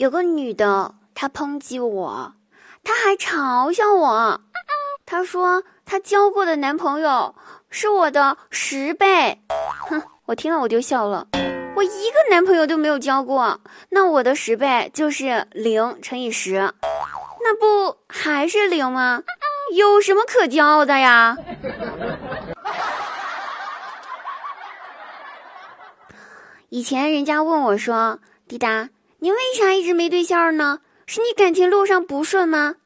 有个女的，她抨击我，她还嘲笑我，她说她交过的男朋友是我的十倍。哼，我听了我就笑了。我一个男朋友都没有交过，那我的十倍就是零乘以十，那不还是零吗？有什么可骄傲的呀？以前人家问我说：“滴答，你为啥一直没对象呢？是你感情路上不顺吗？”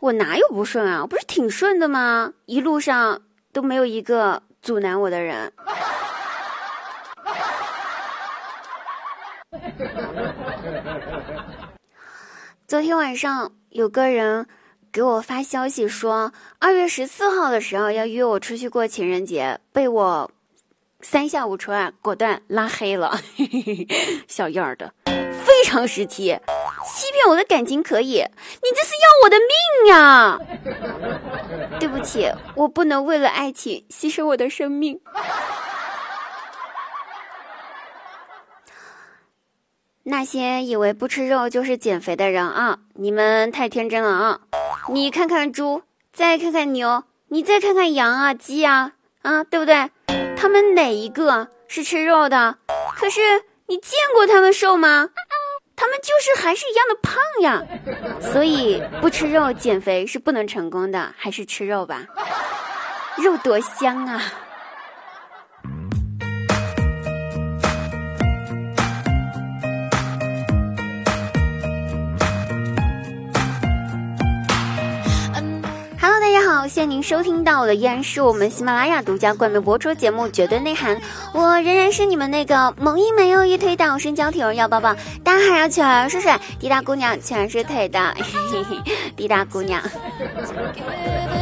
我哪有不顺啊？我不是挺顺的吗？一路上都没有一个阻拦我的人。昨天晚上有个人给我发消息说，二月十四号的时候要约我出去过情人节，被我三下五除二果断拉黑了。小样儿的，非常时期，欺骗我的感情可以，你这是要我的命呀！对不起，我不能为了爱情牺牲我的生命。那些以为不吃肉就是减肥的人啊，你们太天真了啊！你看看猪，再看看牛，你再看看羊啊、鸡啊，啊，对不对？他们哪一个是吃肉的？可是你见过他们瘦吗？就是还是一样的胖呀。所以不吃肉减肥是不能成功的，还是吃肉吧，肉多香啊！好，谢谢您收听到的依然是我们喜马拉雅独家冠名播出节目《绝对内涵》，我仍然是你们那个萌一没有一推倒身娇体柔要抱抱，大海要全是水，滴答姑娘全是腿的，嘿嘿，滴答姑娘。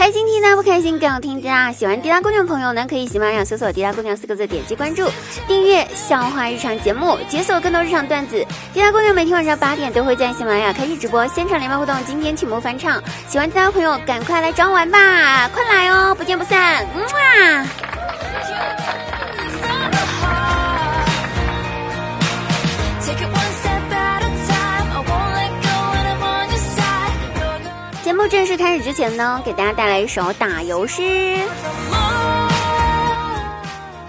开心听，大不开心更要听哒！喜欢滴答姑娘朋友呢，可以喜马拉雅搜索“滴答姑娘”四个字，点击关注，订阅笑话日常节目，解锁更多日常段子。滴答姑娘每天晚上八点都会在喜马拉雅开启直播，现场连麦互动。今天曲目翻唱，喜欢滴答朋友赶快来找我玩吧，快来哦，不见不散，么啊！正式开始之前呢，给大家带来一首打油诗。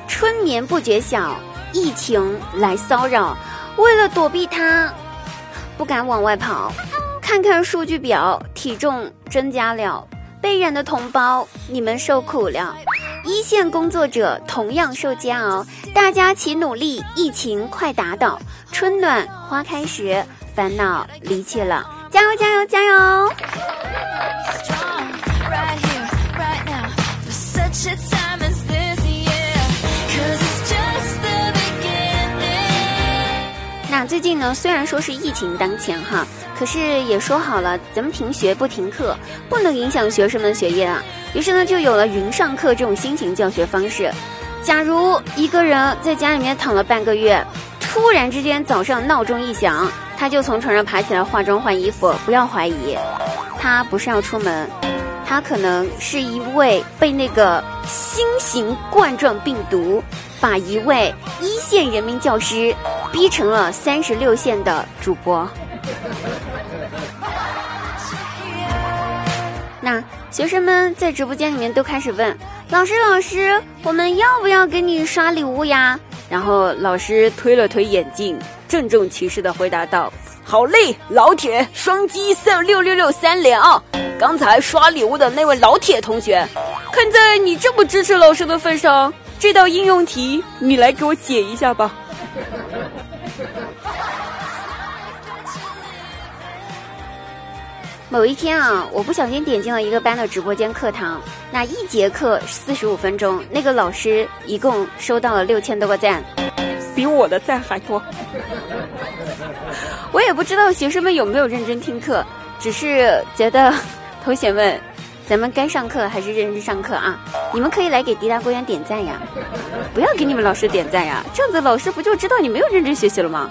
春眠不觉晓，疫情来骚扰，为了躲避它，不敢往外跑。看看数据表，体重增加了，被染的同胞你们受苦了，一线工作者同样受煎熬。大家齐努力，疫情快打倒，春暖花开时，烦恼离去了。加油，加油，加油！那最近呢，虽然说是疫情当前哈，可是也说好了，咱们停学不停课，不能影响学生们学业啊。于是呢，就有了云上课这种新型教学方式。假如一个人在家里面躺了半个月，突然之间早上闹钟一响，他就从床上爬起来化妆换衣服，不要怀疑，他不是要出门。他可能是一位被那个新型冠状病毒把一位一线人民教师逼成了三十六线的主播。那学生们在直播间里面都开始问老师：“老师，我们要不要给你刷礼物呀？”然后老师推了推眼镜，郑重其事的回答道。好嘞，老铁，双击三六六六三连啊！刚才刷礼物的那位老铁同学，看在你这么支持老师的份上，这道应用题你来给我解一下吧。某一天啊，我不小心点进了一个班的直播间课堂，那一节课四十五分钟，那个老师一共收到了六千多个赞，比我的赞还多。我也不知道学生们有没有认真听课，只是觉得同学们，咱们该上课还是认真上课啊！你们可以来给迪达公园点赞呀，不要给你们老师点赞呀，这样子老师不就知道你没有认真学习了吗？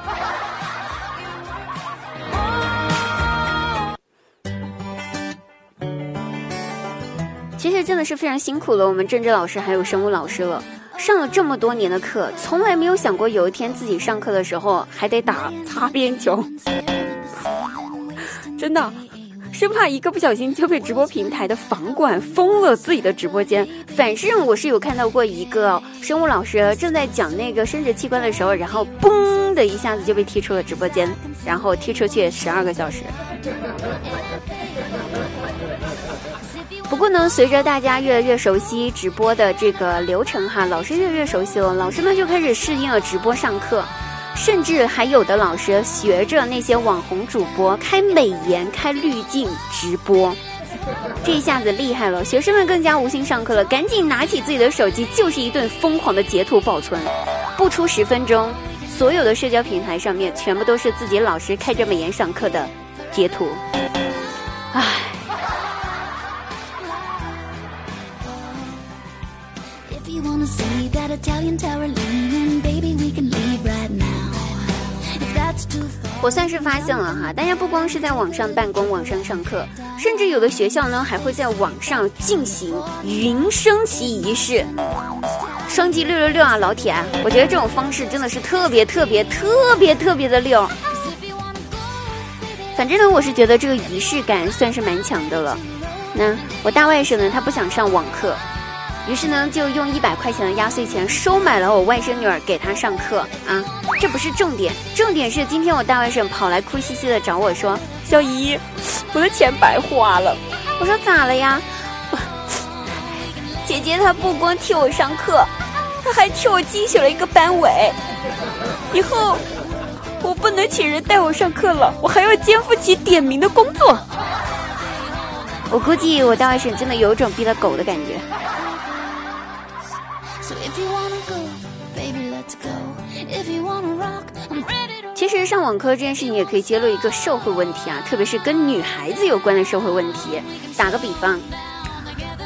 其实真的是非常辛苦了，我们政治老师还有生物老师了。上了这么多年的课，从来没有想过有一天自己上课的时候还得打擦边球。真的，生怕一个不小心就被直播平台的房管封了自己的直播间。反正我是有看到过一个生物老师正在讲那个生殖器官的时候，然后嘣的一下子就被踢出了直播间，然后踢出去十二个小时。不过呢，随着大家越来越熟悉直播的这个流程哈，老师越来越熟悉了，老师们就开始适应了直播上课，甚至还有的老师学着那些网红主播开美颜、开滤镜直播，这一下子厉害了，学生们更加无心上课了，赶紧拿起自己的手机就是一顿疯狂的截图保存，不出十分钟，所有的社交平台上面全部都是自己老师开着美颜上课的截图，唉。我算是发现了哈，大家不光是在网上办公、网上上课，甚至有的学校呢还会在网上进行云升旗仪式。双击六六六啊，老铁！我觉得这种方式真的是特别特别特别特别的溜。反正呢，我是觉得这个仪式感算是蛮强的了。那我大外甥呢，他不想上网课。于是呢，就用一百块钱的压岁钱收买了我外甥女儿给她上课啊。这不是重点，重点是今天我大外甥跑来哭兮兮的找我说：“小姨，我的钱白花了。”我说：“咋了呀？” 姐姐她不光替我上课，她还替我竞选了一个班委。以后我不能请人带我上课了，我还要肩负起点名的工作。我估计我大外甥真的有种逼了狗的感觉。其实上网课这件事情也可以揭露一个社会问题啊，特别是跟女孩子有关的社会问题。打个比方，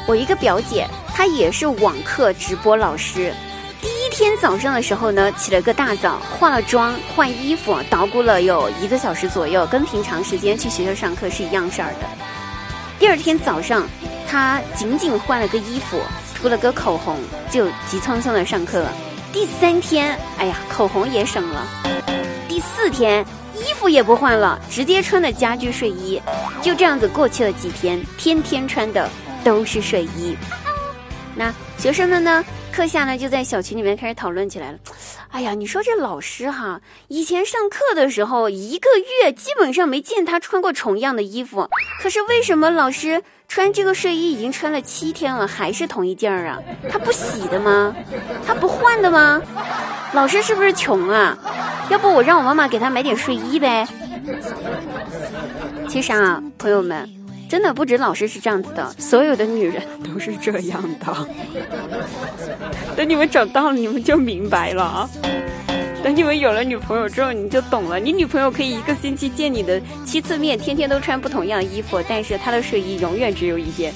我一个表姐，她也是网课直播老师。第一天早上的时候呢，起了个大早，化了妆、换衣服，捣鼓了有一个小时左右，跟平常时间去学校上课是一样事儿的。第二天早上，她仅仅换了个衣服，涂了个口红，就急匆匆的上课了。第三天，哎呀，口红也省了。第四天，衣服也不换了，直接穿的家居睡衣，就这样子过去了几天，天天穿的都是睡衣。那学生们呢，课下呢就在小群里面开始讨论起来了。哎呀，你说这老师哈，以前上课的时候一个月基本上没见他穿过重样的衣服，可是为什么老师？穿这个睡衣已经穿了七天了，还是同一件儿啊？他不洗的吗？他不换的吗？老师是不是穷啊？要不我让我妈妈给他买点睡衣呗？其实啊，朋友们，真的不止老师是这样子的，所有的女人 都是这样的。等你们长大了，你们就明白了啊。等你们有了女朋友之后，你就懂了。你女朋友可以一个星期见你的七次面，天天都穿不同样衣服，但是她的睡衣永远只有一件。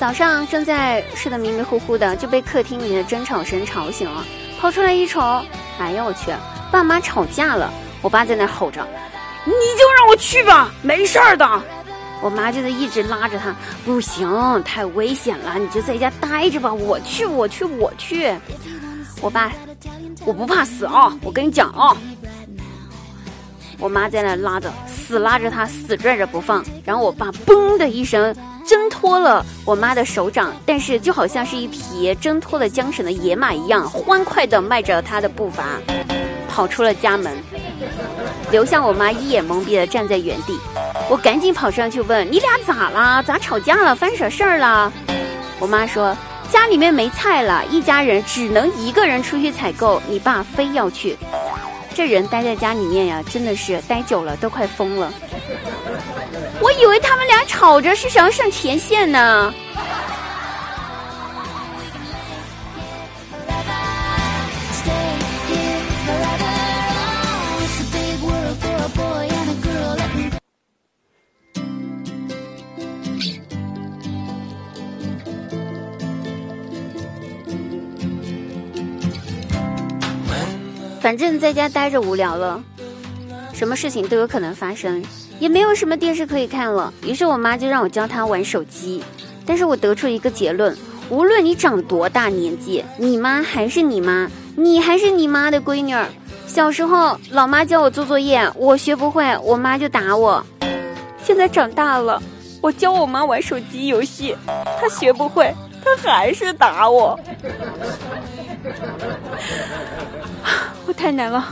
早上正在睡得迷迷糊糊的，就被客厅里的争吵声吵醒了，跑出来一瞅，哎呀我去！爸妈吵架了，我爸在那吼着：“你就让我去吧，没事儿的。”我妈就在一直拉着他：“不行，太危险了，你就在家待着吧。”我去，我去，我去。我爸：“我不怕死啊，我跟你讲啊。”我妈在那拉着，死拉着他，死拽着不放。然后我爸嘣的一声挣脱了我妈的手掌，但是就好像是一匹挣脱了缰绳的野马一样，欢快的迈着他的步伐。跑出了家门，留下我妈一眼懵逼的站在原地。我赶紧跑上去问：“你俩咋啦？咋吵架了？犯啥事儿了？”我妈说：“家里面没菜了，一家人只能一个人出去采购，你爸非要去。这人待在家里面呀，真的是待久了都快疯了。我以为他们俩吵着是想要上前线呢。”反正在家待着无聊了，什么事情都有可能发生，也没有什么电视可以看了。于是我妈就让我教她玩手机。但是我得出一个结论：无论你长多大年纪，你妈还是你妈，你还是你妈的闺女儿。小时候，老妈教我做作业，我学不会，我妈就打我。现在长大了，我教我妈玩手机游戏，她学不会，她还是打我。我太难了。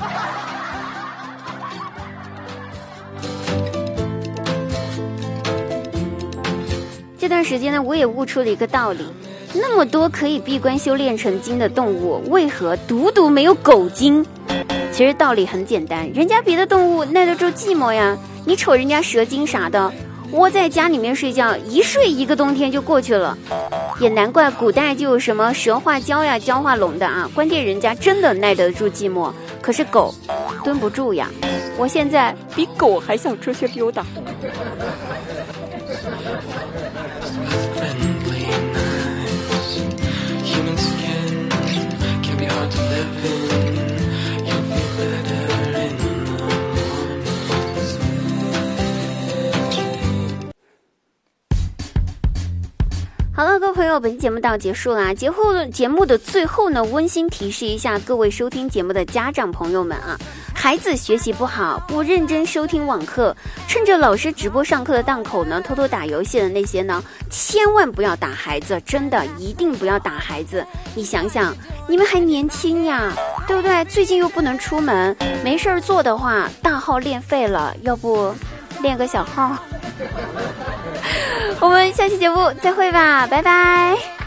这段时间呢，我也悟出了一个道理：那么多可以闭关修炼成精的动物，为何独独没有狗精？其实道理很简单，人家别的动物耐得住寂寞呀。你瞅人家蛇精啥的，窝在家里面睡觉，一睡一个冬天就过去了。也难怪古代就有什么蛇化蛟呀、蛟化龙的啊。关键人家真的耐得住寂寞，可是狗蹲不住呀。我现在比狗还想出去溜达。好了，各位朋友，本期节目到结束啦。节后节目的最后呢，温馨提示一下各位收听节目的家长朋友们啊，孩子学习不好，不认真收听网课，趁着老师直播上课的档口呢，偷偷打游戏的那些呢，千万不要打孩子，真的一定不要打孩子。你想想，你们还年轻呀，对不对？最近又不能出门，没事儿做的话，大号练废了，要不练个小号？我们下期节目再会吧，拜拜。